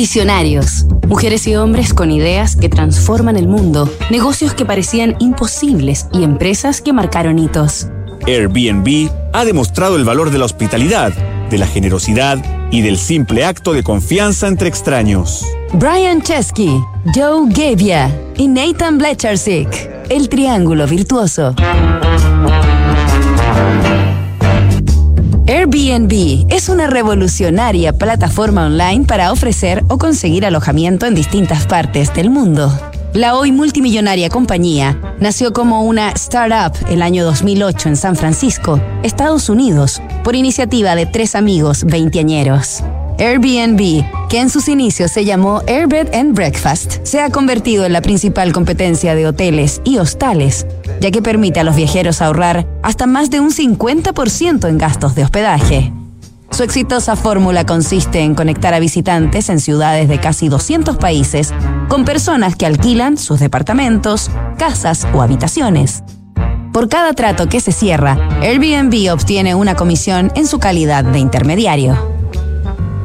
Visionarios. Mujeres y hombres con ideas que transforman el mundo, negocios que parecían imposibles y empresas que marcaron hitos. Airbnb ha demostrado el valor de la hospitalidad, de la generosidad y del simple acto de confianza entre extraños. Brian Chesky, Joe Gavia y Nathan Blechersik. El triángulo virtuoso. Airbnb es una revolucionaria plataforma online para ofrecer o conseguir alojamiento en distintas partes del mundo. La hoy multimillonaria compañía nació como una startup el año 2008 en San Francisco, Estados Unidos, por iniciativa de tres amigos veinteañeros. Airbnb, que en sus inicios se llamó Airbed and Breakfast, se ha convertido en la principal competencia de hoteles y hostales, ya que permite a los viajeros ahorrar hasta más de un 50% en gastos de hospedaje. Su exitosa fórmula consiste en conectar a visitantes en ciudades de casi 200 países con personas que alquilan sus departamentos, casas o habitaciones. Por cada trato que se cierra, Airbnb obtiene una comisión en su calidad de intermediario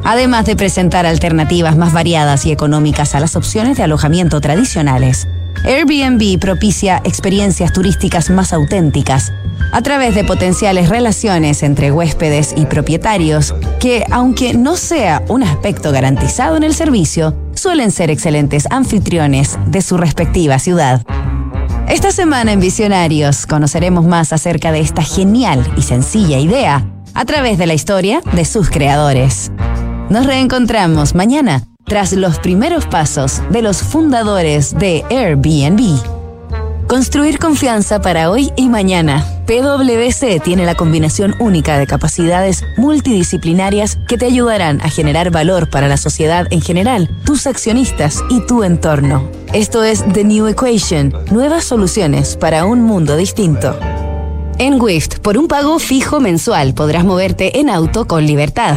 además de presentar alternativas más variadas y económicas a las opciones de alojamiento tradicionales. Airbnb propicia experiencias turísticas más auténticas a través de potenciales relaciones entre huéspedes y propietarios que, aunque no sea un aspecto garantizado en el servicio, suelen ser excelentes anfitriones de su respectiva ciudad. Esta semana en Visionarios conoceremos más acerca de esta genial y sencilla idea a través de la historia de sus creadores. Nos reencontramos mañana tras los primeros pasos de los fundadores de Airbnb. Construir confianza para hoy y mañana. PwC tiene la combinación única de capacidades multidisciplinarias que te ayudarán a generar valor para la sociedad en general, tus accionistas y tu entorno. Esto es The New Equation, nuevas soluciones para un mundo distinto. En Wift, por un pago fijo mensual podrás moverte en auto con libertad,